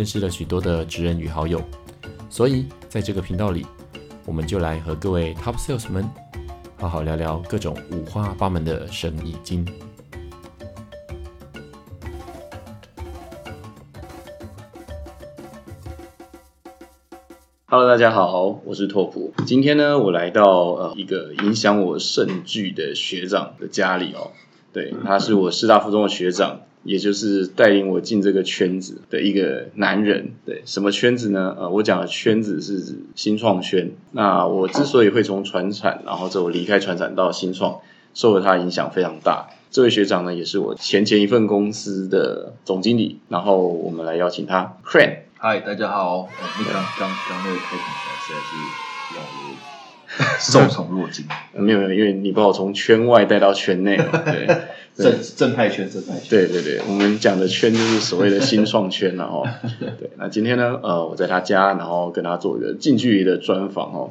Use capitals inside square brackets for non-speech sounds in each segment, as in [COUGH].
认识了许多的职人与好友，所以在这个频道里，我们就来和各位 Top Sales 们好好聊聊各种五花八门的生意经。Hello，大家好，我是拓普。今天呢，我来到呃一个影响我甚巨的学长的家里哦。对，他是我师大附中的学长。也就是带领我进这个圈子的一个男人，对什么圈子呢？呃，我讲的圈子是指新创圈。那我之所以会从船产，然后之后离开船产到新创，受了他影响非常大。这位学长呢，也是我前前一份公司的总经理。然后我们来邀请他，Cran。嗨，大家好。你刚刚刚那个开场实在是让我 [LAUGHS] 受宠若惊。没有没有，因为你把我从圈外带到圈内了。[LAUGHS] 对。正正派圈，正派圈。对对对，我们讲的圈就是所谓的新创圈了哦。[LAUGHS] 对，那今天呢，呃，我在他家，然后跟他做一个近距离的专访哦。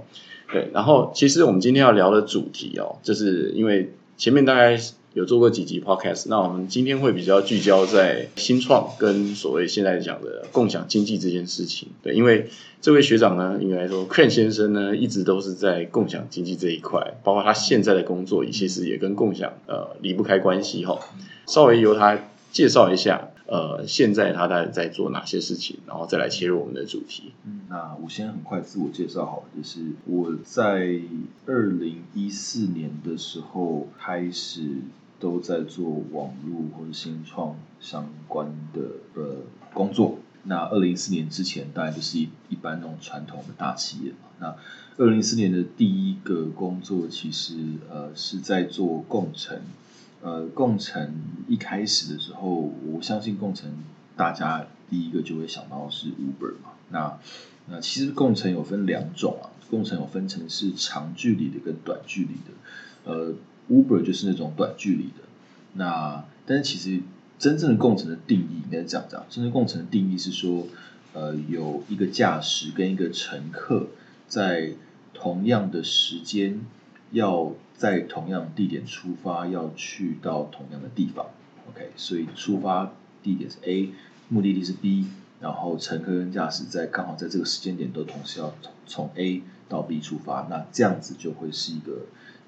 对，然后其实我们今天要聊的主题哦，就是因为前面大概。有做过几集 podcast，那我们今天会比较聚焦在新创跟所谓现在讲的共享经济这件事情。对，因为这位学长呢，应该说 Ken 先生呢，一直都是在共享经济这一块，包括他现在的工作，其实也跟共享呃离不开关系哈。稍微由他介绍一下，呃，现在他在在做哪些事情，然后再来切入我们的主题。嗯，那我先很快自我介绍好了，就是我在二零一四年的时候开始。都在做网络或者新创相关的呃工作。那二零一四年之前，大概就是一一般那种传统的大企业嘛。那二零一四年的第一个工作，其实呃是在做共乘。呃，共乘一开始的时候，我相信共乘大家第一个就会想到是 Uber 嘛。那那其实共乘有分两种啊，共乘有分成是长距离的跟短距离的，呃。Uber 就是那种短距离的，那但是其实真正的共乘的定义应该是这样讲，真正共乘的定义是说，呃，有一个驾驶跟一个乘客在同样的时间，要在同样地点出发，要去到同样的地方。OK，所以出发地点是 A，目的地是 B，然后乘客跟驾驶在刚好在这个时间点都同时要从 A 到 B 出发，那这样子就会是一个。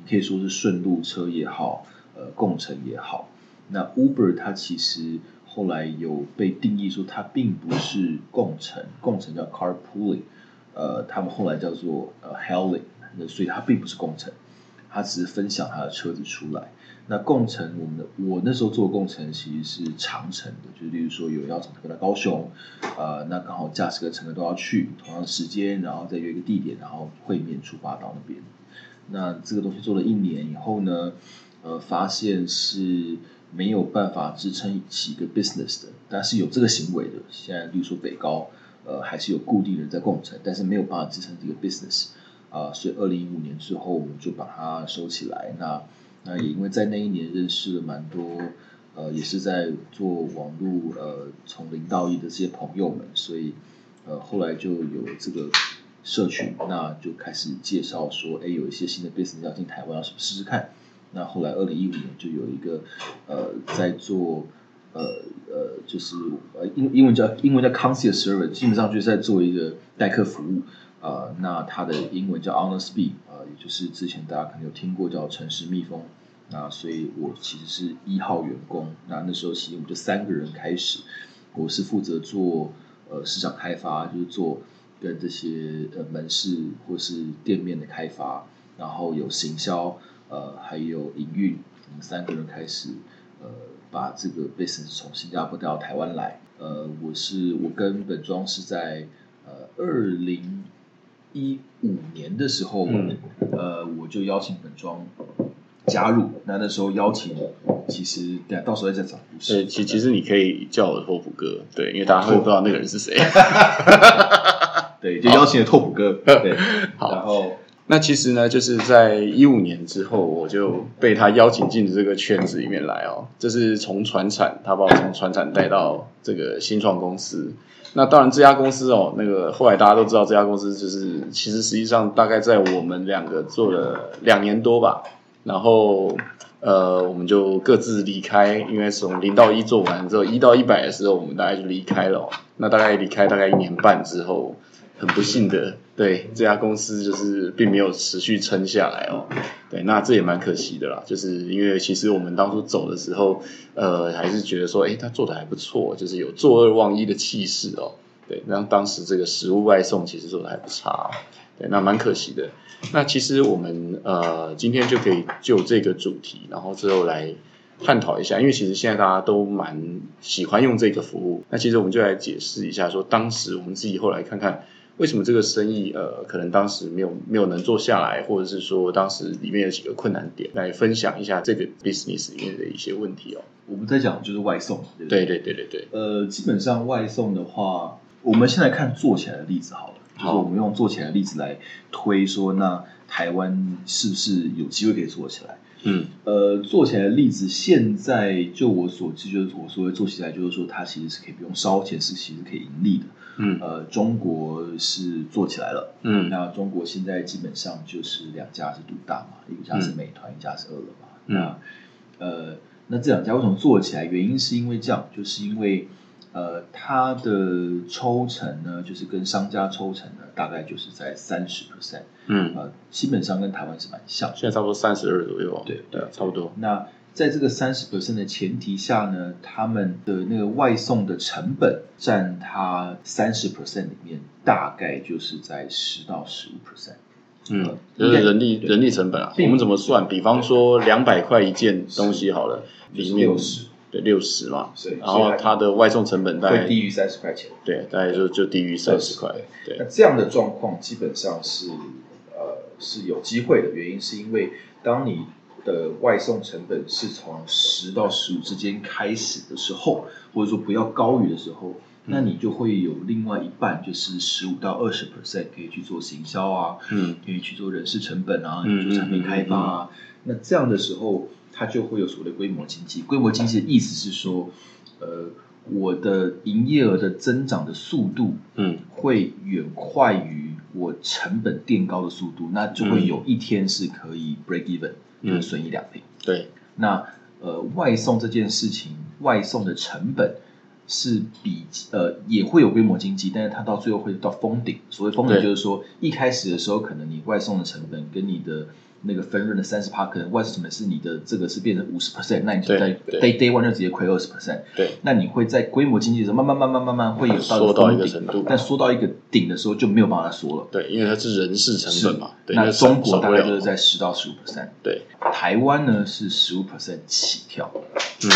可以说是顺路车也好，呃，共乘也好。那 Uber 它其实后来有被定义说它并不是共乘，共乘叫 carpooling，呃，他们后来叫做呃 hailing，那所以它并不是共乘，它只是分享它的车子出来。那共乘，我们的我那时候做共乘其实是长程的，就是例如说有要从台北到高雄，呃，那刚好驾驶跟乘客都要去同样的时间，然后再约一个地点，然后会面出发到那边。那这个东西做了一年以后呢，呃，发现是没有办法支撑起一个 business 的，但是有这个行为的。现在，例如说北高，呃，还是有固定人在共乘，但是没有办法支撑这个 business 啊。所以，二零一五年之后，我们就把它收起来。那那也因为在那一年认识了蛮多，呃，也是在做网络，呃，从零到一的这些朋友们，所以，呃，后来就有这个。社群，那就开始介绍说，哎，有一些新的 business 要进台湾，要试试看。那后来二零一五年就有一个，呃，在做，呃呃，就是呃英英文叫英文叫 concierge service，基本上就是在做一个代客服务。呃，那它的英文叫 honor speed，呃，也就是之前大家可能有听过叫城市蜜蜂。那所以我其实是一号员工。那那时候其实我们就三个人开始，我是负责做呃市场开发，就是做。跟这些呃门市或是店面的开发，然后有行销，呃，还有营运，我们三个人开始，呃，把这个 business 从新加坡带到台湾来。呃，我是我跟本庄是在呃二零一五年的时候，呃，我就邀请本庄加入。那那时候邀请，其实等下到时候再讲故对，事。其其实你可以叫我托普哥，对，因为大家会不知道那个人是谁。[LAUGHS] 对，就邀请了拓普哥。对，[LAUGHS] 好然后那其实呢，就是在一五年之后，我就被他邀请进这个圈子里面来哦。这是从船产，他把我从船产带到这个新创公司。那当然，这家公司哦，那个后来大家都知道，这家公司就是其实实际上大概在我们两个做了两年多吧，然后呃，我们就各自离开，因为从零到一做完之后，一到一百的时候，我们大概就离开了哦、那大概离开大概一年半之后，很不幸的，对这家公司就是并没有持续撑下来哦。对，那这也蛮可惜的啦，就是因为其实我们当初走的时候，呃，还是觉得说，哎，他做的还不错，就是有坐二望一的气势哦。对，那当时这个食物外送其实做的还不差、哦，对，那蛮可惜的。那其实我们呃今天就可以就这个主题，然后之后来探讨一下，因为其实现在大家都蛮喜欢用这个服务。那其实我们就来解释一下，说当时我们自己后来看看，为什么这个生意呃可能当时没有没有能做下来，或者是说当时里面有几个困难点，来分享一下这个 business 里面的一些问题哦。我们在讲就是外送，对不对？对对对对对，呃，基本上外送的话，我们先来看做起来的例子好了。就是我们用做起来的例子来推说，那台湾是不是有机会可以做起来？嗯呃，做起来的例子，现在就我所知，就是我所谓做起来，就是说它其实是可以不用烧钱，是其实可以盈利的。嗯呃，中国是做起来了，嗯那中国现在基本上就是两家是独大嘛，一家是美团，一家是饿了么。嗯那呃，那这两家为什么做起来？原因是因为这样，就是因为呃，它的抽成呢，就是跟商家抽成呢，大概就是在三十 percent，嗯，呃，基本上跟台湾是蛮像。现在差不多三十二左右哦。对对啊，差不多。那在这个三十 percent 的前提下呢，他们的那个外送的成本占它三十 percent 里面，大概就是在十到十五 percent。嗯，就是人力人力成本啊，我们怎么算？比方说两百块一件东西好了，里面60对六十嘛，对然后它的外送成本大概会低于三十块钱。对，大概就就低于三十块，对那，这样的状况基本上是呃是有机会的，原因是因为当你的外送成本是从十到十五之间开始的时候，或者说不要高于的时候，那你就会有另外一半就是十五到二十 percent 可以去做行销啊，嗯可以去做人事成本啊，嗯做产品开发啊。那这样的时候，它就会有所谓的规模经济。规模经济的意思是说，呃，我的营业额的增长的速度，嗯会远快于我成本垫高的速度，那就会有一天是可以 break even，、嗯就是损益两平。对，那呃，外送这件事情，外送的成本是比呃也会有规模经济，但是它到最后会到封顶。所谓封顶就是说，一开始的时候，可能你外送的成本跟你的那个分润的三十趴，可能外资成本是你的这个是变成五十 percent，那你就在 day day one 就直接亏二十 percent。对，那你会在规模经济的时候，慢慢慢慢慢慢会有到缩到一个程度。但缩到一个顶的时候就没有办法再缩了。对，因为它是人事成本嘛，对，那中国大概就是在十到十五 percent，对，台湾呢是十五 percent 起跳，嗯，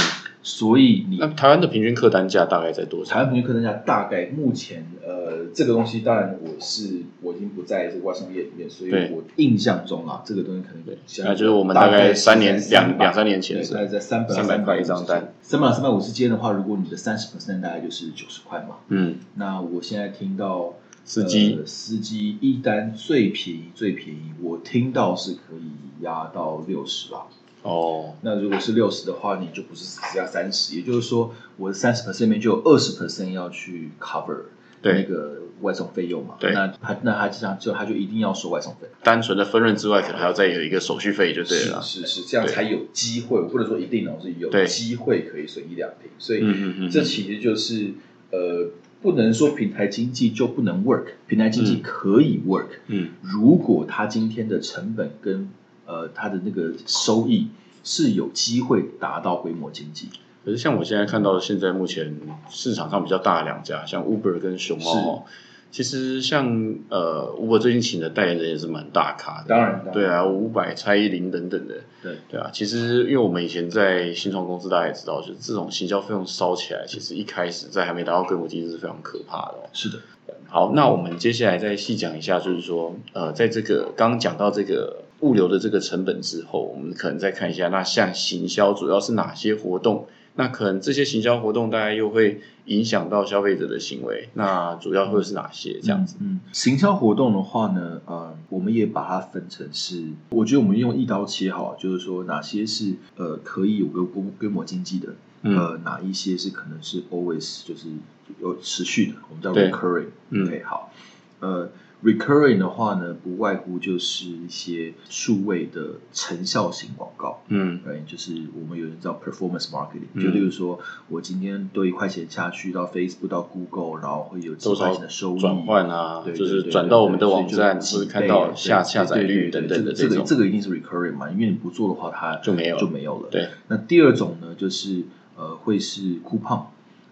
所以你那台湾的平均客单价大概在多少？台湾平均客单价大概目前呃这个东西，当然我是我已经不在这个外商业里面，所以我印象中啊，这个东西可能对。相那就是我们大概三年两两三年前，是大概在三百300块一张单，三百三百五之间的话，如果你的三十 percent 大概就是九十块嘛，嗯，那我现在听到司机。呃司机一单最便宜最便宜，我听到是可以压到六十吧。哦，那如果是六十的话，你就不是只加三十，也就是说，我的三十 percent 里面就有二十 percent 要去 cover 对那个外送费用嘛。对那他那他这样就他就一定要收外送费。单纯的分润之外，可能还要再有一个手续费就对了。是是是，这样才有机会，我不能说一定哦，是有机会可以损一两瓶。所以这其实就是呃，不能说平台经济就不能 work，平台经济嗯可以 work，、嗯如果它今天的成本跟呃它的那个收益是有机会达到规模经济。可是像我现在看到现在目前市场上比较大的两家，像 Uber 跟熊猫哦，其实像呃 Uber 最近请的代言人也是蛮大咖的，当然当然对啊，五百、蔡依林等等的，对对啊。其实因为我们以前在新创公司，大家也知道，就是这种行销费用烧起来，其实一开始在还没达到规模经济是非常可怕的哦。是的，好，那我们接下来再细讲一下，就是说，呃，在这个刚刚讲到这个物流的这个成本之后，我们可能再看一下，那像行销主要是哪些活动？那可能这些行销活动大概又会影响到消费者的行为，那主要会是哪些这样子？嗯，行销活动的话呢，呃，我们也把它分成是，我觉得我们用一刀切好，就是说哪些是呃可以有个规规模经济的，嗯呃，哪一些是可能是 always 就是有持续的，我们叫对 recurring。嗯 OK，好，呃。Recurring 的话呢，不外乎就是一些数位的成效型广告，嗯。对，就是我们有人叫 performance marketing，、嗯。就例如说，我今天多一块钱下去到 Facebook 到 Google，然后会有几块钱的收益。转换啊，对，就是转到我们的对网站，所以就或者看到下下载率对等对对这个等的种，这个一定是 recurring 嘛，因为你不做的话，它就没有。了就没有了。对，那第二种呢，就是呃，会是 coupon，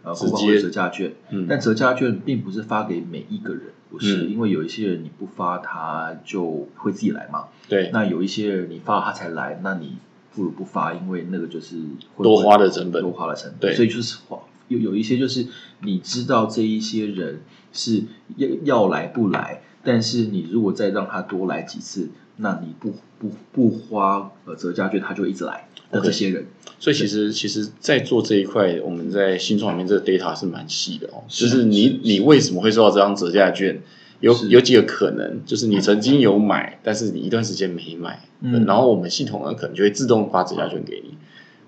呃直，coupon 接或者折价券，嗯。但折价券并不是发给每一个人，不是，嗯。因为有一些人你不发他就会自己来嘛，对，那有一些人你发他才来，那你不如不发，因为那个就是会多花的成本多花的成本。对。所以就是花有有一些就是你知道这一些人是要要来不来，但是你如果再让他多来几次，那你不不不花呃折价券，他就一直来的这些人。所以其实其实，在做这一块，我们在新创里面这个 data 是蛮细的哦。就是你是你为什么会收到这张折价券？有有几个可能，就是你曾经有买，但是你一段时间没买，嗯然后我们系统呢可能就会自动发折价券给你，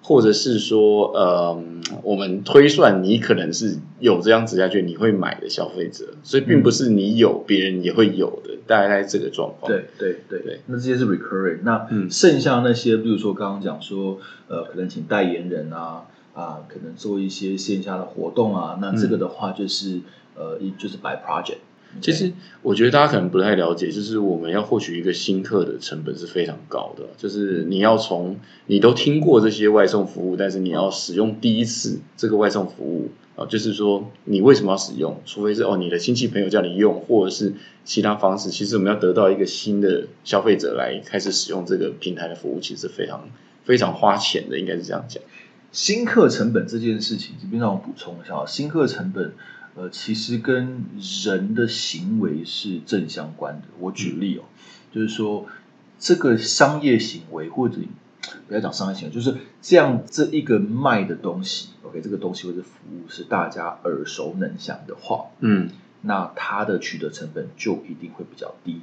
或者是说，呃，我们推算你可能是有这张指甲券你会买的消费者，所以并不是你有别人也会有的，大概这个状况。对对对对，那这些是 recurring。那嗯剩下那些，比如说刚刚讲说，呃，可能请代言人啊啊，可能做一些线下的活动啊，那这个的话就是、呃，一就是 by project。其实我觉得大家可能不太了解，就是我们要获取一个新客的成本是非常高的，就是你要从你都听过这些外送服务，但是你要使用第一次这个外送服务啊，就是说你为什么要使用？除非是哦你的亲戚朋友叫你用，或者是其他方式，其实我们要得到一个新的消费者来开始使用这个平台的服务，其实非常非常花钱的，应该是这样讲。新客成本这件事情，这边让我补充一下啊，新客成本，呃，其实跟人的行为是正相关的。我举例哦，就是说这个商业行为或者不要讲商业行为，就是这样这一个卖的东西，OK，这个东西或者服务是大家耳熟能详的话，嗯。那它的取得成本就一定会比较低，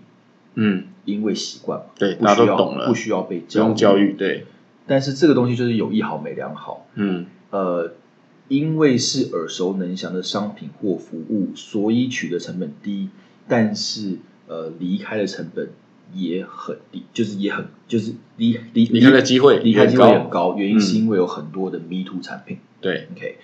嗯，因为习惯嘛，对，大家都懂了，不需要被不用教育，对，但是这个东西就是有一好没两好，嗯。呃，因为是耳熟能详的商品或服务，所以取得成本低，但是呃离开的成本也很低，就是也很就是离离离开的机会离开机会也很很高，原因是嗯因为有很多的 Me Too 产品。对，OK，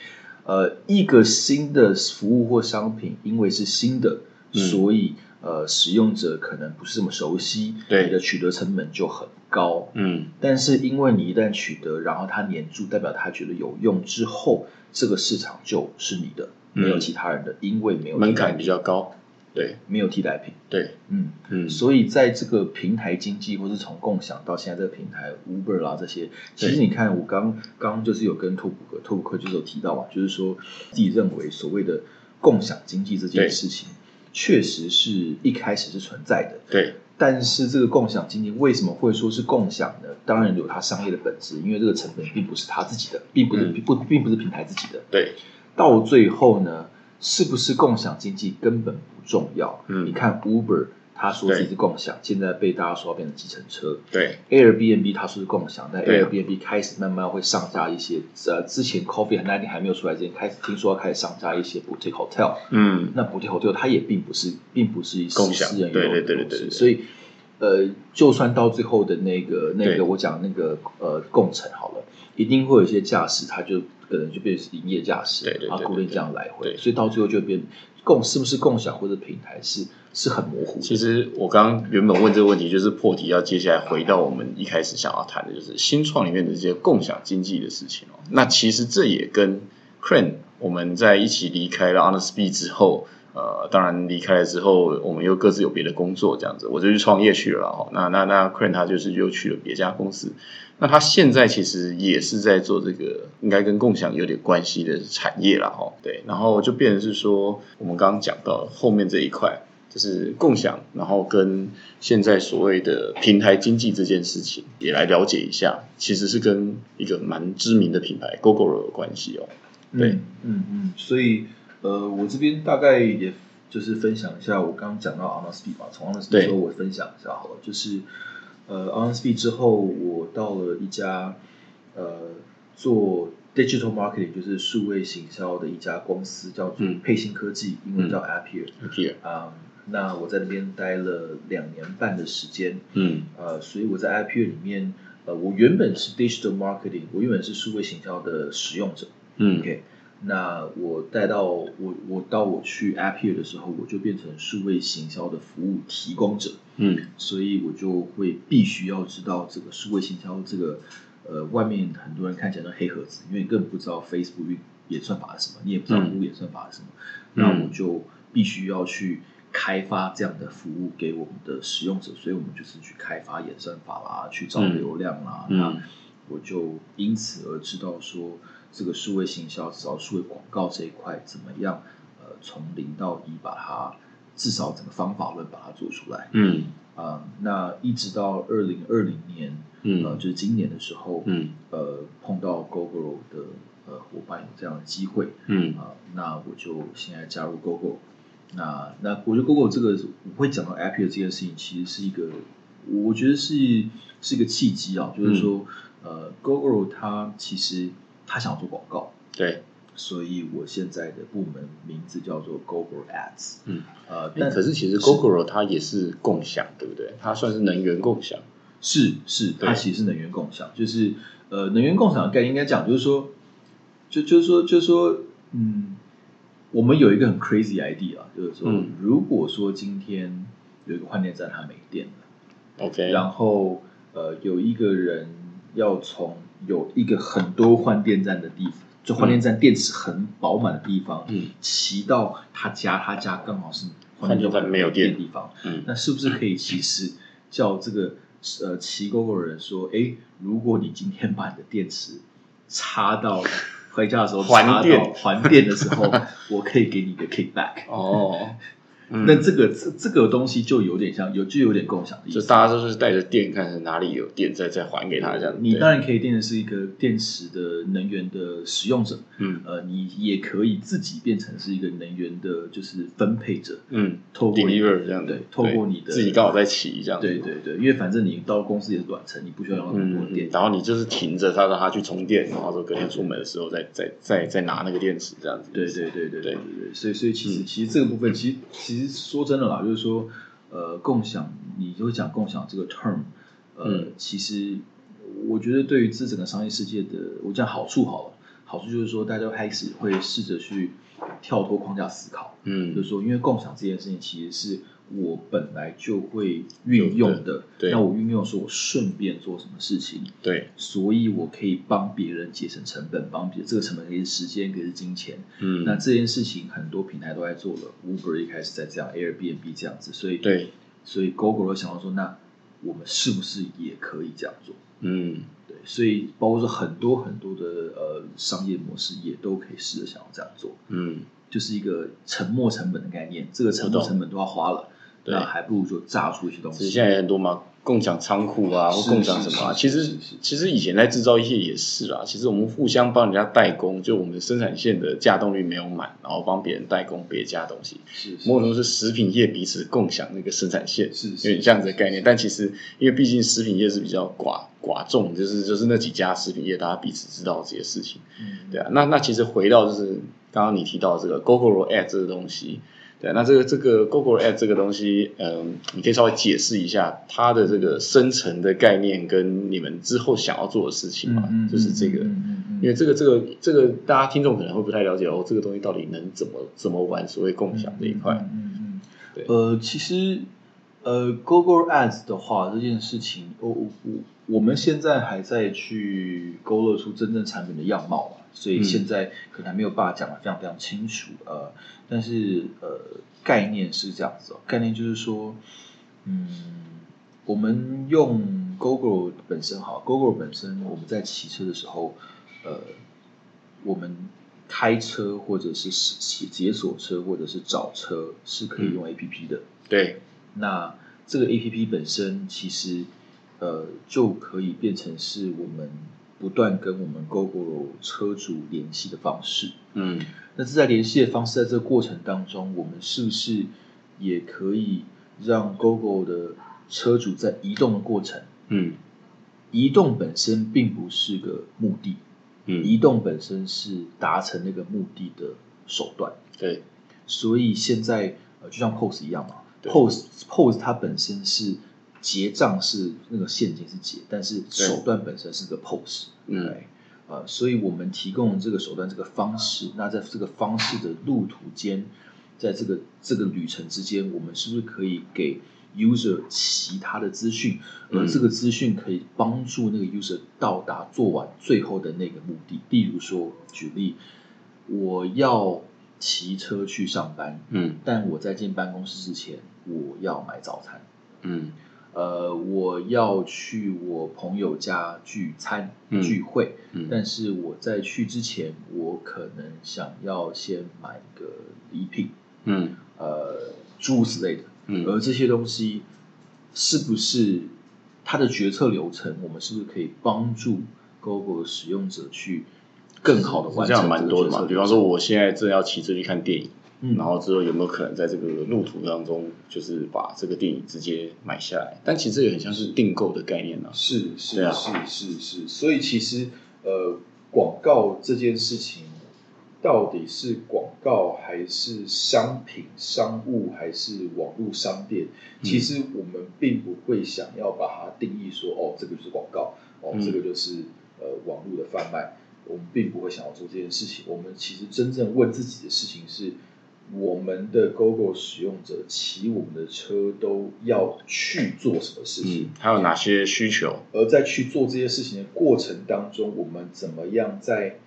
呃，一个新的服务或商品，因为是新的，嗯。所以呃使用者可能不是这么熟悉，对。你的取得成本就很高。嗯。但是因为你一旦取得，然后他黏住，代表他觉得有用之后，这个市场就是你的，嗯。没有其他人的，因为没有门槛比品，较高，对，没有替代品。对，嗯，嗯，所以在这个平台经济，或是从共享到现在这个平台，Uber 啦这些，其实你看，我刚刚就是有跟拓普克，拓普克就是有提到嘛，就是说自己认为所谓的共享经济这件事情，确实是一开始是存在的，对，但是这个共享经济为什么会说是共享呢？当然有它商业的本质，因为这个成本并不是他自己的，并不是、嗯不并不是平台自己的。对，到最后呢，是不是共享经济根本不重要。嗯你看 Uber，他说自己是共享，现在被大家说要变成计程车。对，Airbnb 它说是共享，但 Airbnb 开始慢慢会上架一些，呃，之前 Coffee 和 n i n e 还没有出来之前，开始听说要开始上架一些 boutique hotel。嗯，那 boutique hotel 它也并不是，并不是共享私人对拥有的东西对对对对对。所以呃，就算到最后的那个那对。个我讲那个呃共乘好了，一定会有一些驾驶，他就可能就变成是营业驾驶，对对对对啊固定这样来回，对所以到最后就变共是不是共享或者平台是是很模糊的。其实我刚刚原本问这个问题，就是破题，要接下来回到我们一开始想要谈的，就是新创里面的这些共享经济的事情哦。那其实这也跟 Crane 我们在一起离开了 Honest 之后，呃，当然离开了之后，我们又各自有别的工作，这样子，我就去创业去了哈。那那那 c r a n 他就是又去了别家公司。那他现在其实也是在做这个，应该跟共享有点关系的产业了哈。对，然后就变成是说，我们刚刚讲到后面这一块，就是共享，然后跟现在所谓的平台经济这件事情也来了解一下，其实是跟一个蛮知名的品牌 GoGo 有关系哦。对，嗯嗯，所以呃，我这边大概也就是分享一下，我刚刚讲到 Honesty 嘛，从 Honesty 对。之后我分享一下好了，就是呃 Honesty 之后，我到了一家呃做 digital marketing，就是数位行销的一家公司，叫做嗯。配信科技，英文叫 Appier，Here，啊、那我在那边待了两年半的时间，嗯。呃，所以我在 Appier 里面，呃，我原本是 digital marketing，我原本是数位行销的使用者。嗯。OK，那我带到我我到我去 Appier 的时候，我就变成数位行销的服务提供者，嗯。所以我就会必须要知道这个数位行销这个呃外面很多人看起来都黑盒子，因为你根本不知道 Facebook 演算法是什么，你也不知道嗯。Google 演算法是什么，嗯那我就必须要去。开发这样的服务给我们的使用者，所以我们就是去开发演算法啦，去找嗯。流量啦，嗯。那我就因此而知道说，这个数位行销，至少数位广告这一块怎么样，呃，从零到一把它至少整个方法论把它做出来。嗯啊、那一直到二零二零年，呃，嗯就是今年的时候，嗯呃，碰到 Google 的呃伙伴有这样的机会，嗯啊、那我就现在加入 gogle。那那我觉得 gogle 这个我会讲到 Appier 这件事情，其实是一个我觉得是是一个契机啊，就是说、呃，GoGo 它其实它想做广告，对，所以我现在的部门名字叫做 Google Ads。嗯，呃，但但可是其实 Google 它也是共享，对不对？它算是能源共享。是是，对。它其实是能源共享，就是呃，能源共享的概念应该讲就是说，就就是说就是说，嗯，我们有一个很 crazy idea，就是说，嗯。如果说今天有一个换电站它没电了，OK，然后呃，有一个人要从有一个很多换电站的地方，就换电站电池很饱满的地方，嗯。骑到他家，他家刚好是换电站没有电。的地方，嗯。那是不是可以其实叫这个呃骑 GoGo 的人说，哎，如果你今天把你的电池插到回家的时候 [LAUGHS] 还电。还电的时候，我可以给你一个 kickback。哦，嗯、那这个这这个东西就有点像，有就有点共享的意思。就大家都是带着电，看是哪里有电，再再还给他这样。你当然可以电的是一个电池的能源的使用者，嗯，呃，你也可以自己变成是一个能源的，就是分配者，嗯，透过 deliver 这样对，透过你的自己刚好在骑这样。对对对，因为反正你到公司也是短程，你不需要用那么多电、然后你就是停着它，让它去充电，然后说隔天出门的时候再、再再再拿那个电池这样子。对对对对对对，所以所以其实、其实这个部分其实其实。说真的啦，就是说，呃，共享，你就会讲共享这个 term，呃，嗯。其实我觉得对于这整个商业世界的，我讲好处好了，好处就是说，大家开始会试着去跳脱框架思考，嗯。就是说，因为共享这件事情其实是我本来就会运用的，对。对那我运用的时候，我顺便做什么事情，对，所以我可以帮别人节省成本，帮别这个成本可以是时间，可以是金钱。嗯，那这件事情很多平台都在做了，Uber 一开始在这样，Airbnb 这样子，所以对，所以 Google 想到说，那我们是不是也可以这样做？嗯。对，所以包括说很多很多的呃商业模式也都可以试着想要这样做，嗯，就是一个沉没成本的概念，这个沉没成本都要花了，对那还不如就炸出一些东西。其实现在也很多嘛，共享仓库啊，或共享什么啊，其实其实以前在制造业也是啦，其实我们互相帮人家代工，就我们生产线的架动率没有满，然后帮别人代工别家东西，是是某种程度是食品业彼此共享那个生产线，是是有点这样子的概念。但其实因为毕竟食品业是比较寡寡众，就是就是那几家食品业大家彼此知道这些事情，嗯对啊。那那其实回到就是刚刚你提到这个 GoGo Ad 这个东西。对，那这个这个 Google Ad 这个东西，嗯，你可以稍微解释一下它的这个生成的概念跟你们之后想要做的事情嘛？嗯嗯就是这个，因为这个这个这个大家听众可能会不太了解哦，这个东西到底能怎么怎么玩所谓共享这一块？嗯嗯嗯对呃，其实呃，Google Ads 的话，这件事情，我我我我们现在还在去勾勒出真正产品的样貌嘛，所以嗯现在可能还没有办法讲的非常非常清楚。呃，但是呃，概念是这样子哦，概念就是说，嗯，我们用 Google 本身好，Google 本身我们在骑车的时候，呃，我们开车或者是解解锁车或者是找车是可以用 A P P 的。对，那这个 A P P 本身其实呃就可以变成是我们不断跟我们 GoGo 车主联系的方式。嗯那这在联系的方式，在这个过程当中，我们是不是也可以让 GoGo 的车主在移动的过程，嗯移动本身并不是个目的，嗯，移动本身是达成那个目的的手段。对，所以现在呃，就像 POS 一样嘛对，POS POS 它本身是结账是那个现金是结，但是手段本身是个 POS。嗯对，呃，所以我们提供这个手段这个方式，那在这个方式的路途间，在这个这个旅程之间，我们是不是可以给 user 其他的资讯，而嗯这个资讯可以帮助那个 user 到达做完最后的那个目的？例如说，举例，我要骑车去上班，嗯。但我在进办公室之前，我要买早餐。嗯。呃，我要去我朋友家聚餐、嗯。聚会，嗯。但是我在去之前，我可能想要先买个礼品，嗯。呃，诸如此类的。嗯。而这些东西是不是它的决策流程，我们是不是可以帮助 Google 使用者去更好的完这样成这个蛮多的嘛。比方说，我现在正要骑车去看电影，嗯然后之后有没有可能在这个路途当中，就是把这个电影直接买下来？但其实也很像是订购的概念啊。是对啊是是是是，所以其实呃，广告这件事情到底是广告还是商品、商务还是网络商店？其实我们并不会想要把它定义说，哦，这个就是广告，哦，嗯这个就是呃网络的贩卖。我们并不会想要做这件事情。我们其实真正问自己的事情是：我们的 GoGo 使用者骑我们的车都要去做什么事情？嗯，还有哪些需求？而在去做这些事情的过程当中，我们怎么样在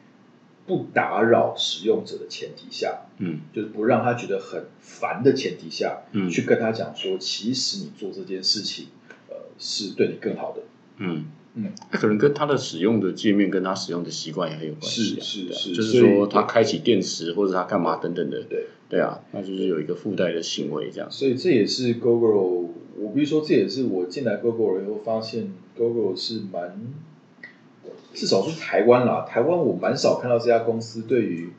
不打扰使用者的前提下，嗯就是不让他觉得很烦的前提下，嗯去跟他讲说，其实你做这件事情，呃，是对你更好的。嗯嗯，那可能跟他的使用的界面跟他使用的习惯也很有关系、啊。是是啊是就是说他开启电池或者他干嘛等等的。对，对啊，那就是有一个附带的行为这样。所以这也是 Google，我必须说，这也是我进来 Google 以后发现 Google 是蛮，至少是台湾啦，台湾我蛮少看到这家公司对于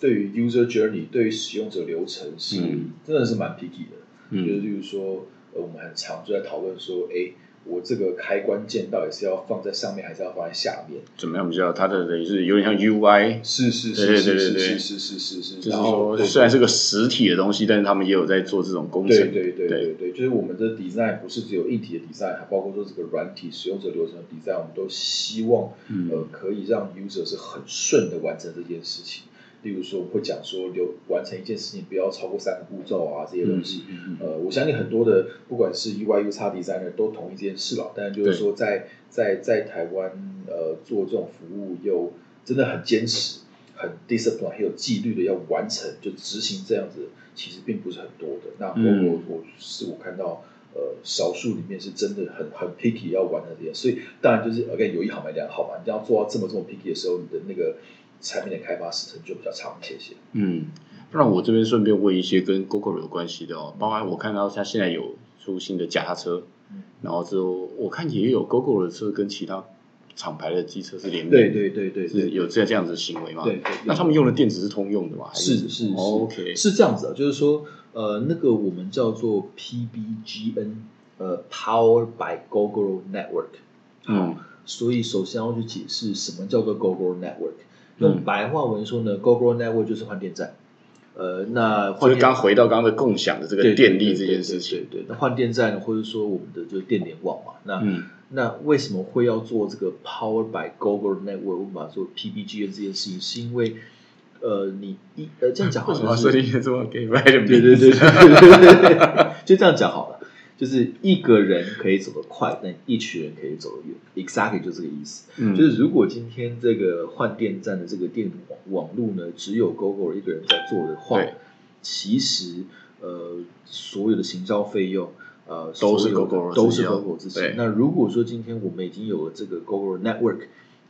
对于 user journey，对于使用者流程是、嗯真的是蛮 picky 的。就是嗯例如说，呃，我们很常就在讨论说，哎，我这个开关键到底是要放在上面，还是要放在下面？怎么样比较？它的等于是有点像 UI，是是对对是是是是是是是，就是说虽然是个实体的东西，但是他们也有在做这种工程。对对对对对，就是我们的 design 不是只有硬体的 design，还包括说这个软体使用者流程的 design，我们都希望呃可以让 user 是很顺的完成这件事情。例如说，我们会讲说留完成一件事情不要超过三个步骤啊，这些东西。嗯嗯嗯呃，我相信很多的不管是 UI、UX designer 都同意这件事了，但就是说在在在台湾呃做这种服务又真的很坚持、很 discipline、很有纪律的要完成，就执行这样子，其实并不是很多的。那我、嗯我我是我看到呃少数里面是真的很很 picky 要玩的这些，所以当然就是 again 有一好没两好嘛，你要做到这么这么 picky 的时候，你的那个产品的开发时程就比较长一些些。嗯，那我这边顺便问一些跟 GoGo 有关系的哦，包含我看到它现在有出新的脚踏车，嗯然后之后我看也有 GoGo 的车跟其他厂牌的机车是联名，对对对是有这这样子的行为吗？对对那他们用的电池是通用的吗？还是是是、哦 OK，是这样子啊，就是说，呃，那个我们叫做 PBGN，呃，Powered by Google Network。嗯所以首先要去解释什么叫做 Google Network。用嗯白话文说呢，Google Network 就是换电站。呃，那刚回到刚刚的共享的这个电力这件事情，对对对，那换电站或者说我们的就是电联网嘛，那、嗯那为什么会要做这个 Powered by Google Network？我们把它做 PBG 的这件事情，是因为呃，你一呃这样讲好 [LAUGHS] 为什么要像是设定这么给白的名字？对对对对对对，就这样讲好了。就是一个人可以走得快，但一群人可以走得远，exactly 就这个意思。嗯。就是如果今天这个换电站的这个电网网路呢，只有 GoGo 一个人在做的话对，其实呃所有的行销费用呃都是所有的 GoGo 都是自己要。GoGo 自己。那如果说今天我们已经有了这个 GoGo Network，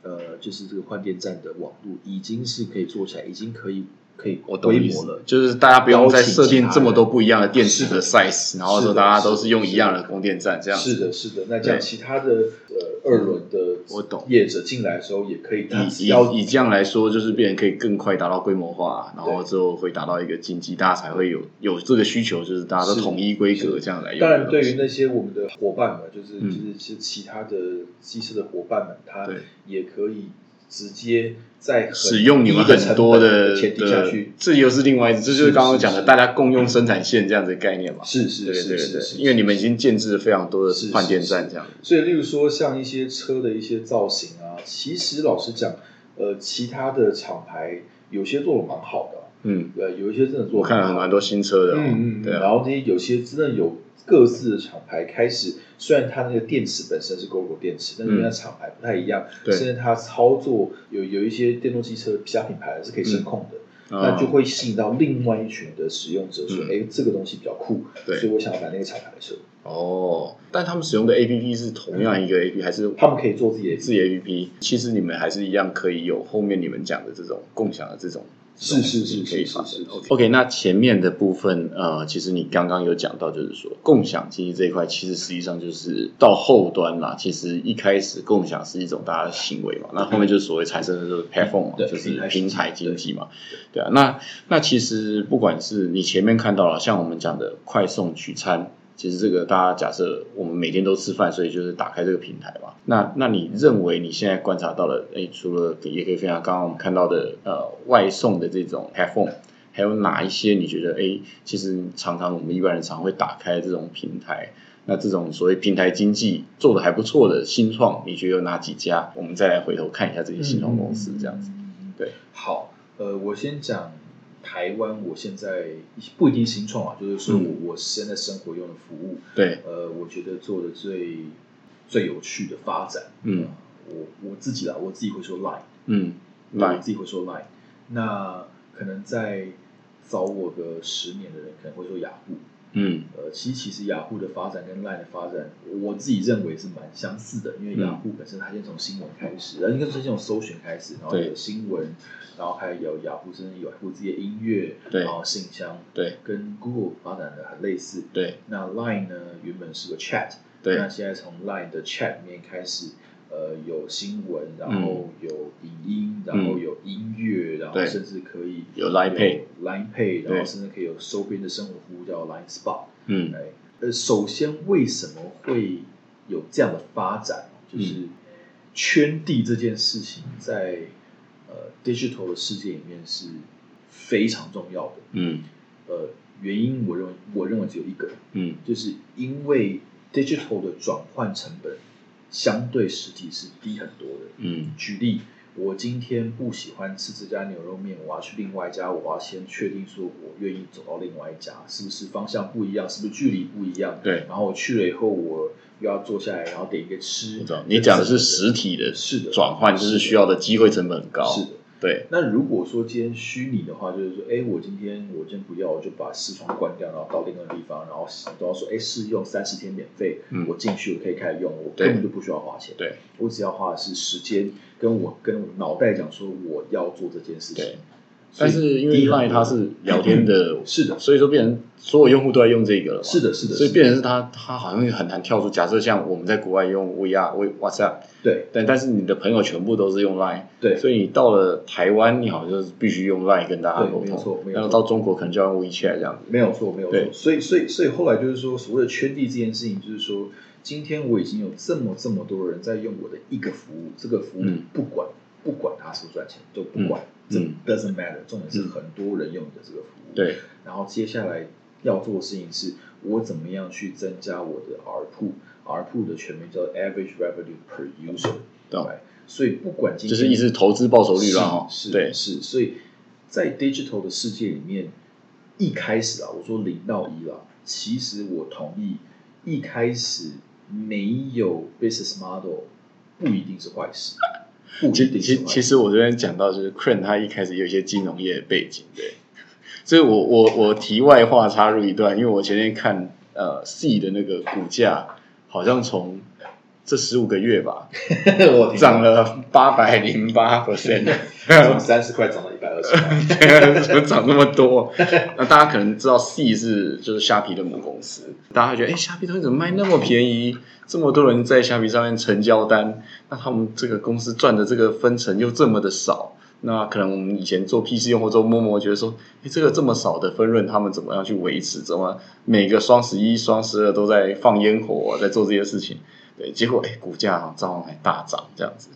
呃，就是这个换电站的网络已经是可以做起来，已经可以可以我懂意思了，就是大家不用再设定这么多不一样的电池的 size，然后说大家都是用一样的供电站这样。是的，是的。那这样其他的呃二轮的我懂业者进来的时候，也可以以要以以这样来说，就是别人可以更快达到规模化，然后之后会达到一个经济，大家才会有有这个需求，就是大家都统一规格这样来用当然，对于那些我们的伙伴们，就是、就是其其他的机师的伙伴们，他也可以直接在使用你们很多的前提下去，这又是另外一，这就是刚刚讲的，大家共用生产线这样子的概念嘛。是是是对对对，是是，因为你们已经建制了非常多的换电站这样。所以，例如说像一些车的一些造型啊，其实老实讲，呃，其他的厂牌有些做的蛮好的，嗯，呃，有一些真的做我看了很蛮多新车的哦，嗯嗯，对啊，然后那些有些真的有各自的厂牌开始，虽然它那个电池本身是 GoGo 电池，但是因为它厂牌不太一样，甚至它操作有有一些电动汽车其他品牌是可以声控的。那就哦会吸引到另外一群的使用者，说：“嗯哎、这个东西比较酷，对所以我想要买那个厂牌的车。哦，但他们使用的 A P P 是同样一个 A P P 还是他们可以做自己的自己的 A P P？其实你们还是一样可以有后面你们讲的这种共享的这种。是是是可以发是是是。OK，那前面的部分，呃，其实你刚刚有讲到，就是说共享经济这一块，其实实际上就是到后端啦。其实一开始共享是一种大家的行为嘛，那后面就是所谓产生的就是 platform 嘛，就是平台经济嘛。对啊，那那其实不管是你前面看到了，像我们讲的快送取餐。其实这个大家假设我们每天都吃饭，所以就是打开这个平台嘛。那那你认为你现在观察到了，哎，除了也可以分享刚刚我们看到的呃外送的这种 platform，还有哪一些你觉得哎，其实常常我们一般人常会打开这种平台，那这种所谓平台经济做的还不错的新创，你觉得有哪几家？我们再来回头看一下这些新创公司这样子。对，好，呃，我先讲台湾，我现在不一定新创啊，就是说我、嗯。我现在生活用的服务，对，呃，我觉得做的最最有趣的发展，嗯。呃我我自己啦，我自己会说 Line，嗯，我来，自己会说 Line，那可能在早我个十年的人可能会说雅虎，嗯。呃，其实其实雅虎的发展跟 Line 的发展，我自己认为是蛮相似的，因为嗯。雅虎本身它先从新闻开始，然后应该是先从搜寻开始，然后有新闻，然后还有雅虎甚至有雅虎自己的音乐，对。然后信箱，对。跟 Google 发展的很类似。对。那 Line 呢，原本是个 Chat，对。那现在从 Line 的 Chat 里面开始，呃，有新闻，然后有影音，然后有音乐，然后甚至可以有 Line Pay Line Pay，然后甚至可以有周边的生活服务叫 Line Spot。嗯。哎，呃，首先为什么会有这样的发展？就是嗯圈地这件事情在呃 digital 的世界里面是非常重要的。嗯。呃，原因我认为我认为只有一个，嗯。就是因为 digital 的转换成本相对实体是低很多的。嗯举例，我今天不喜欢吃这家牛肉面，我要去另外一家，我要先确定说我愿意走到另外一家，是不是方向不一样，是不是距离不一样？对然后我去了以后，我又要坐下来，然后点一个吃。你讲的是实体的是的转换，就是需要的机会成本很高。是的。对，那如果说今天虚拟的话，就是说，哎，我今天我今天不要，我就把视窗关掉，然后到另外一个地方，然后都要说，哎，试用三十天免费，嗯。我进去我可以开始用，我根本就不需要花钱，对，我只要花的是时间，跟我跟我脑袋讲说我要做这件事情。对。但是因为 Line 它是聊天的，是的所以说变成所有用户都在用这个了。是的，是的，所以变成是它，它好像很难跳出。假设像我们在国外用 VR、WhatsApp，对但但是你的朋友全部都是用 Line，对所以你到了台湾，你好像就是必须用 Line 跟大家沟对没错通，没错然后到中国可能就要用 WeChat 这样子。没有错，没有错。所以，所以，所以后来就是说，所谓的圈地这件事情，就是说，今天我已经有这么这么多人在用我的一个服务，这个服务嗯不管、不管它是不是赚钱，都不管，doesn't matter。重点是很多人用你的这个服务。。对，然后接下来要做的事情是，我怎么样去增加我的 ARPU？ARPU 的全名叫 Average Revenue Per User。懂对。所以不管今天就是意思投资报酬率了哈。是对，是，所以在 digital 的世界里面，一开始啊，我说零到一啦，其实我同意，一开始没有 business model 不一定是坏事，其。其其实我这边讲到就是 Crane 他一开始有一些金融业的背景，对，所以我我我题外话插入一段，因为我前天看呃 C 的那个股价好像从这十五个月吧，[LAUGHS] 我听涨了八百零八 percent，[LAUGHS] 从三十块涨到 [LAUGHS] 怎么涨那么多？那大家可能知道 C 是就是虾皮的母公司，大家会觉得，哎，虾皮东西怎么卖那么便宜？这么多人在虾皮上面成交单，那他们这个公司赚的这个分成又这么的少，那可能我们以前做 PC 用户做陌陌，觉得说，哎，这个这么少的分润，他们怎么样去维持？怎么每个双十一、双十二都在放烟火，在做这些事情？对，结果哎，股价照样还大涨，这样子。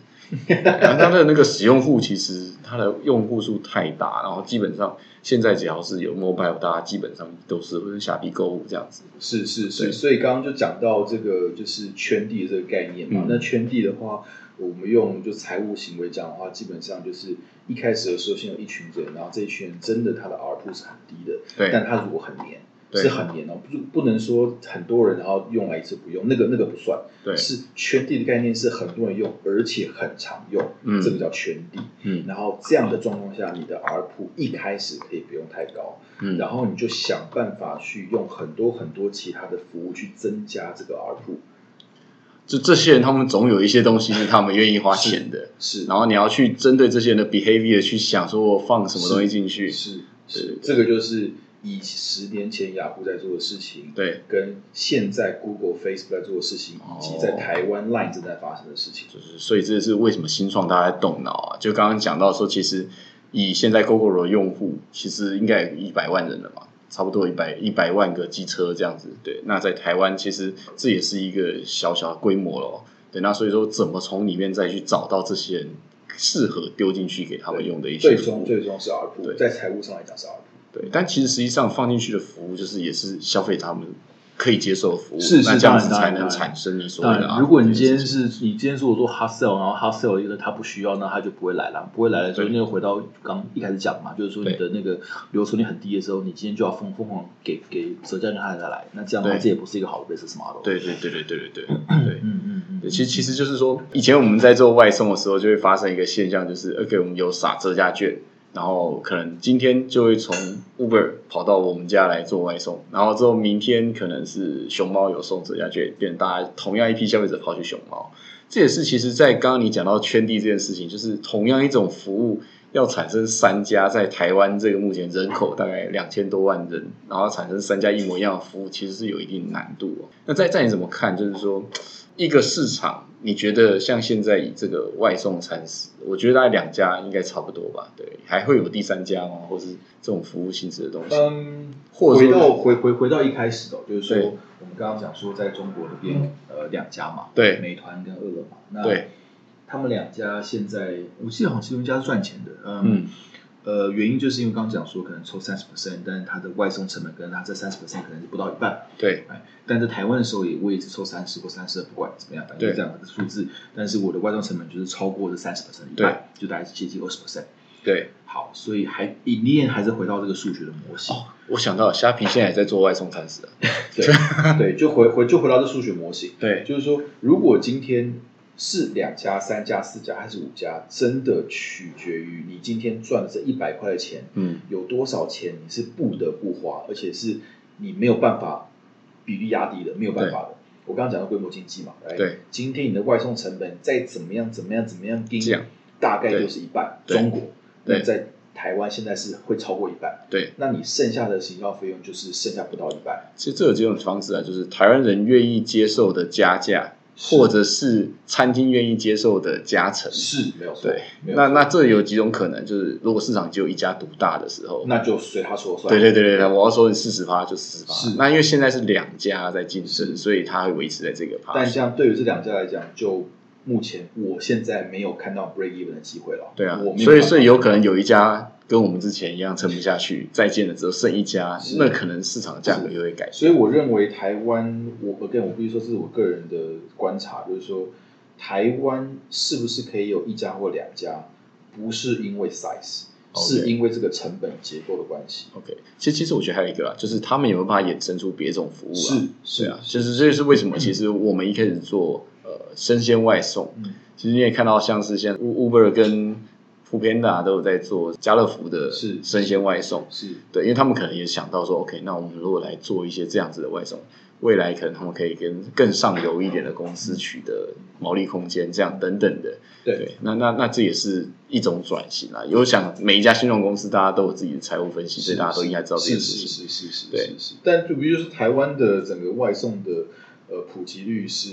它的那个使用户其实它的用户数太大，然后基本上现在只要是有 mobile，大家基本上都是会虾皮购物这样子。是是对是，所以刚刚就讲到这个就是圈地的这个概念嘛。嗯那圈地的话，我们用就财务行为讲的话，基本上就是一开始的时候先有一群人，然后这一群人真的他的 RPU 是很低的，对但他如果很黏。对是很严哦，不不能说很多人然后用来一次不用，那个那个不算。对是圈地的概念是很多人用，而且很常用，嗯这个叫圈地。嗯然后这样的状况下，你的 RPU 一开始可以不用太高，嗯，然后你就想办法去用很多很多其他的服务去增加这个 RPU。就这些人，他们总有一些东西是他们愿意花钱的，是，然后你要去针对这些人的 behavior 去想，说我放什么东西进去。是对是，这个就是以十年前雅虎在做的事情，对，跟现在 Google、Facebook 在做的事情，以及在台湾 Line 正在发生的事情。就是所以这是为什么新创大家动脑啊？就刚刚讲到说，其实以现在 Google 的用户，其实应该有一百万人了嘛，差不多一百一百万个机车这样子。对，那在台湾其实这也是一个小小的规模了。对，那所以说怎么从里面再去找到这些人适合丢进去给他们用的一些最？终最终是 RPU，对在财务上来讲是 RPU。对，但其实实际上放进去的服务，就是也是消费他们可以接受的服务，是是那这样子才能产生你所谓的如果你今天是你今天如果做 hot sale，然后 hot sale 一个他不需要，那他就不会来了。不会来的时候，那个回到刚一开始讲嘛，就是说你的那个留存率很低的时候，你今天就要疯疯狂给给折价券他才来。那这样的话，这也不是一个好的 business model。，对对对对对对对 [CLEARS THROAT] 对。嗯嗯嗯，其实其实就是说，以前我们在做外送的时候，就会发生一个现象，就是 OK，我们有撒折价券，然后可能今天就会从 Uber 跑到我们家来做外送，然后之后明天可能是熊猫有送这家券，变成大家同样一批消费者跑去熊猫。这也是其实，在刚刚你讲到圈地这件事情，就是同样一种服务要产生三家，在台湾这个目前人口大概两千多万人，然后产生三家一模一样的服务，其实是有一定难度哦。那在在你怎么看？就是说，一个市场，你觉得像现在以这个外送餐食，我觉得大概两家应该差不多吧？对，还会有第三家吗？或是这种服务性质的东西？嗯，或者回到回回回到一开始的，就是对说我们刚刚讲说，在中国那边呃两家嘛，对美团跟饿了么，那对，他们两家现在我记得好像其中一家是赚钱的，嗯嗯，呃，原因就是因为刚刚讲说可能抽三十 percent，但是它的外送成本跟它这三十 percent 可能是不到一半，对，哎，但在台湾的时候也我也是抽三十或三十，不管怎么样，反正这样的数字，但是我的外送成本就是超过这三十 percent 一半，就大概是接近二十 percent。对。好，所以还一念还是回到这个数学的模型，我想到虾皮现在也在做外送餐食啊。[LAUGHS] 对对，就回回就回到这数学模型，对，就是说，如果今天是两家、三家、四家还是五家，真的取决于你今天赚的这一百块的钱，嗯，有多少钱你是不得不花，而且是你没有办法比例压低的，没有办法的。我刚刚讲到规模经济嘛？对，今天你的外送成本再怎么样、怎么样、怎么样低大概就是一半。中国对那在台湾现在是会超过一半，对，那你剩下的行销费用就是剩下不到一半。其实这有几种方式啊，就是台湾人愿意接受的加价，是或者是餐厅愿意接受的加成。是没有错，对，那那这有几种可能，就是如果市场只有一家独大的时候，那就随他说了算。对对对对对，我要说你四十趴就四十趴。是那因为现在是两家在竞争，所以它会维持在这个趴但数。这样对于这两家来讲，就目前我现在没有看到 break even 的机会了。对啊所以所以有可能有一家跟我们之前一样撑不下去，再见了之后剩一家，那可能市场价格又会改变。所以我认为台湾，我 again 我必须说这是我个人的观察，就是说台湾是不是可以有一家或两家，不是因为 size，OK 是因为这个成本结构的关系。OK，其实其实我觉得还有一个啊，就是他们有没有办法衍生出别种服务啊？是啊，就是这就是为什么其实我们一开始做呃生鲜外送，嗯其实你也看到像是现在 Uber 跟普遍达都有在做家乐福的是生鲜外送，是对，因为他们可能也想到说，OK，那我们如果来做一些这样子的外送，未来可能他们可以跟更上游一点的公司取得毛利空间，这样等等的。对对，那那那这也是一种转型啊。有想每一家新创公司，大家都有自己的财务分析，所以大家都应该知道这件是事情。是是是是对但就比如说台湾的整个外送的呃普及率是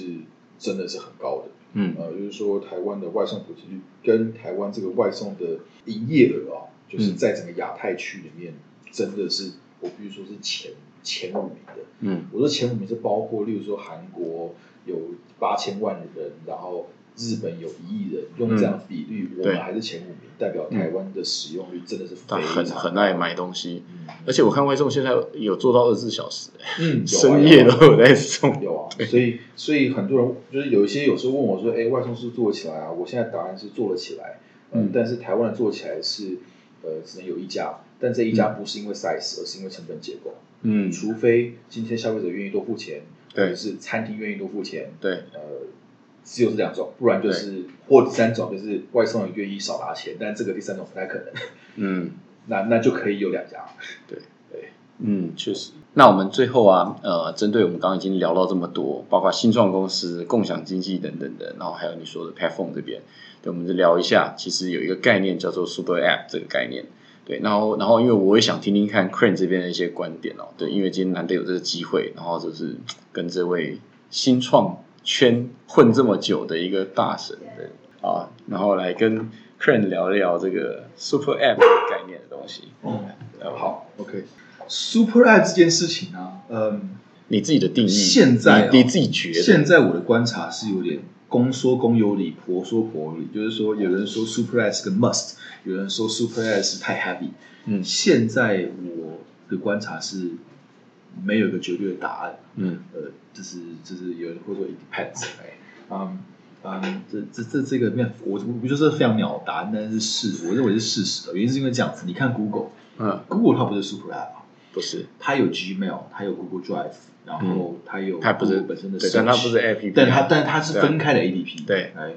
真的是很高的，嗯呃，就是说台湾的外送普及率跟台湾这个外送的营业额啊，就是嗯在整个亚太区里面真的是我必须说是前前五名的。嗯我说前五名是包括，例如说韩国有八千万人，然后日本有一亿人，用这样比率，我们还是前五名，代表台湾的使用率真的是非他常很很爱买东西，嗯。而且我看外送现在有做到二十四小时、嗯，啊深夜都有在送。有啊，所以所以很多人就是有一些有时候问我说，哎，外送是做起来啊？我现在答案是做了起来，嗯。但是台湾的做起来是呃只能有一家，但这一家不是因为 size，而是因为成本结构，嗯，除非今天消费者愿意多付钱，或对者是餐厅愿意多付钱，对，呃，只有这两种，不然就是或第三种就是外送人愿意少拿钱，但这个第三种不太可能，嗯。[LAUGHS] 那那就可以有两家，对对嗯，确实。那我们最后啊，呃，针对我们刚刚已经聊到这么多，包括新创公司、共享经济等等的，然后还有你说的 Platform 这边，对，我们就聊一下。其实有一个概念叫做 Super App 这个概念，对。然后，然后因为我也想听听看 Crane 这边的一些观点哦，对，因为今天难得有这个机会，然后就是跟这位新创圈混这么久的一个大神，对啊，然后来跟 Crane 聊一聊这个 Super App 这个概念的东西。好，OK。Super App 这件事情呢，嗯，你自己的定义，现在啊你你自己觉得，现在我的观察是有点公说公有理，婆说婆有理，就是说有人说 Super App 是个 must，有人说 Super App 是太 heavy。嗯现在我的观察是没有一个绝对的答案。嗯。呃，就是就是有人会说 it depends，哎，嗯嗯，这这这这个面我我不就是非常鸟答案，但是事我认为是事实的，原因是因为这样子，你看 Google，Google 嗯，它不是 Super App，啊不是，它有 Gmail，它有 Google Drive，然后它有嗯它不是本身的但它不是 APP 但它但它是分开的 APP，对。哎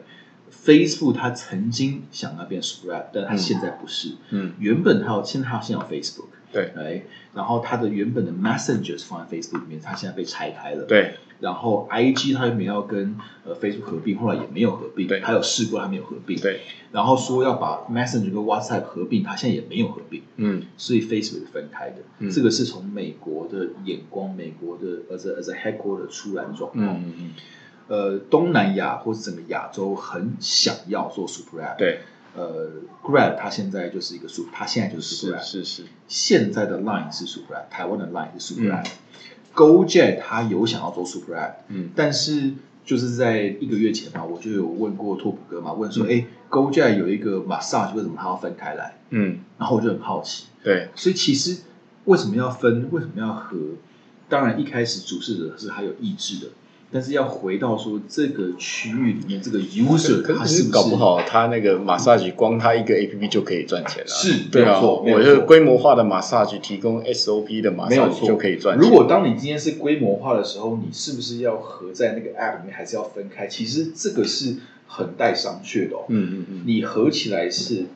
，Facebook 它曾经想要变 Super App，但它嗯。现在不是，嗯。原本它有现在它现在有 Facebook，对。哎，然后它的原本的 Messengers 放在 Facebook 里面，它现在被拆开了，对。然后 IG 它原本要跟呃 Facebook 合并，后来也没有合并，对。它有试过，它没有合并，对，然后说要把 Messenger 跟 WhatsApp 合并，它现在也没有合并，嗯。所以 Facebook 是分开的。嗯。这个是从美国的眼光，美国的 as a as a headquarter 出来的状况。嗯嗯呃，东南亚或者整个亚洲很想要做 Super App，，对，呃，Grab 它现在就是一个 Super，它现在就是 Super 是是是，现在的 Line 是 Super 台湾的 Line 是 Super 嗯。GoJet 它有想要做 Super App，嗯但是就是在一个月前嘛，我就有问过拓普哥嘛，问说，嗯哎、g o j e t 有一个 massage，为什么它要分开来？嗯然后我就很好奇，对，所以其实为什么要分？为什么要合？当然一开始主事者是还有意志的，但是要回到说这个区域里面这个 user 可他是不是是搞不好他那个 massage 光他一个 A P P 就可以赚钱了，是对啊，我错是规模化的 massage 提供 S O P 的 massage 错就可以赚钱。如果当你今天是规模化的时候，你是不是要合在那个 app 里面，还是要分开？其实这个是很带商榷的哦。嗯嗯嗯，你合起来是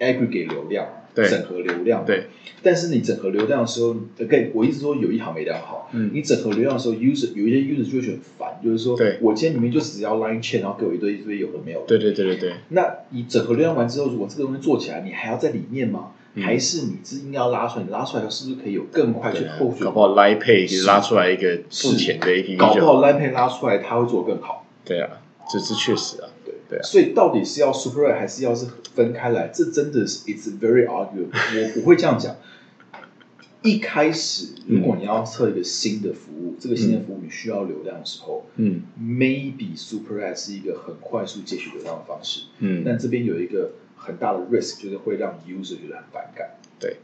aggregate 流量，对整合流量，对。但是你整合流量的时候，again，我一直说有一行没两好。嗯你整合流量的时候，user 有一些 user 就会觉得很烦，就是说，对我今天明明就只要 line chain，然后给我一堆一堆有的没有的。对对对对对，那你整合流量完之后，如果这个东西做起来，你还要在里面吗？嗯还是你是应该要拉出来？你拉出来后，是不是可以有更快去后续？搞不好 Line Pay 是拉出来一个付钱的 A P P 搞不好就 line pay 拉出来，它会做得更好。对啊，这是确实啊，对所以到底是要 super app 还是要是分开来？这真的是 it's very arguable。我我会这样讲。一开始，如果你要测一个新的服务，这个新的服务你需要流量的时候、嗯 m a y b e super app 是一个很快速接取流量的方式。嗯，但这边有一个很大的 risk，就是会让 user 觉得很反感。对，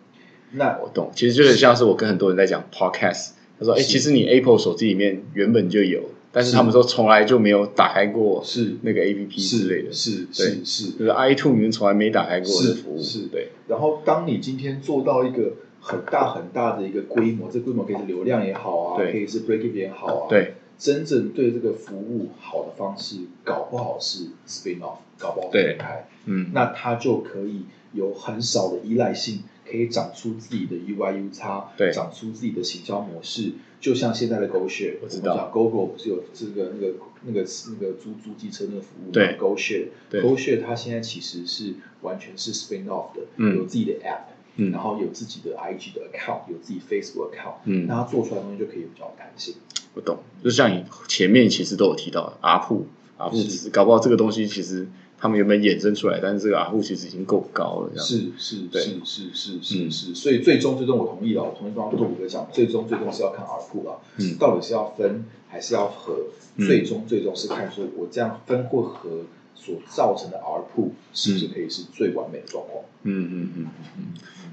那我懂，其实就是像是我跟很多人在讲 podcast，他说，哎，是其实你 Apple 手机里面原本就有，但是是他们说从来就没有打开过是。那个 A P P 之类的，是是是。就是 iTunes 你们从来没打开过的是服务，是。对，然后，当你今天做到一个很大很大的一个规模，这规模可以是流量也好啊，对。可以是 break even 也好啊，，对。真正对这个服务好的方式，搞不好是 spin off，搞不好分开，嗯。那它就可以有很少的依赖性，可以长出自己的 UI U 叉，对。长出自己的行销模式，就像现在的 GoShare，我知道。们讲 GoGo 不是有这个那个那个那个租租机车那个服务吗？对，GoShare，对。GoShare 它现在其实是完全是 spin off 的，嗯。有自己的 App，、嗯。然后有自己的 IG 的 account，有自己 Facebook account，嗯。那它做出来的东西就可以比较有弹性。不懂，就像你前面其实都有提到阿布，阿布搞不好这个东西其实他们原本衍生出来，但是这个阿铺其实已经够高了，这样是是对是是是是嗯是，所以最终最终我同意了，我同意刚刚杜哥讲，最终最终是要看 ARPU 啊，嗯到底是要分还是要合，嗯最终最终是看说我这样分或合所造成的 ARPU 是不是可以是最完美的状况。嗯嗯嗯嗯嗯。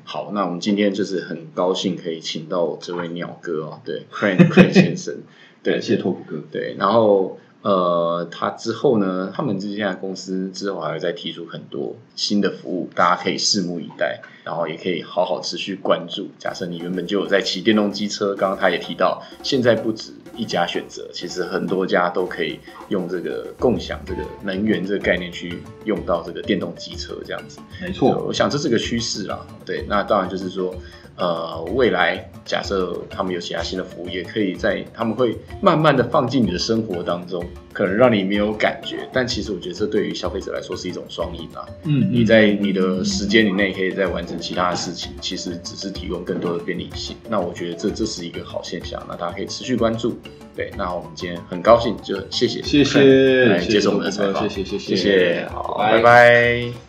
好，那我们今天就是很高兴可以请到这位鸟哥哦，对，Crane Crane [LAUGHS] 先生，对，谢谢拓普哥。对，然后呃，他之后呢，他们这家公司之后还会再提出很多新的服务，大家可以拭目以待，然后也可以好好持续关注。假设你原本就有在骑电动机车，刚刚他也提到，现在不止一家选择，其实很多家都可以用这个共享这个能源这个概念去用到这个电动机车这样子。对没错，我想这是个趋势啦。对，那当然就是说，呃，未来假设他们有其他新的服务，也可以在他们会慢慢的放进你的生活当中，可能让你没有感觉，但其实我觉得这对于消费者来说是一种双赢啊。嗯你在你的时间以内可以再完成其他的事情，其实只是提供更多的便利性。那我觉得这这是一个好现象，那大家可以持续关注。对，那我们今天很高兴，就谢谢谢谢来接受我们的采访，谢谢谢谢谢谢，好，拜拜拜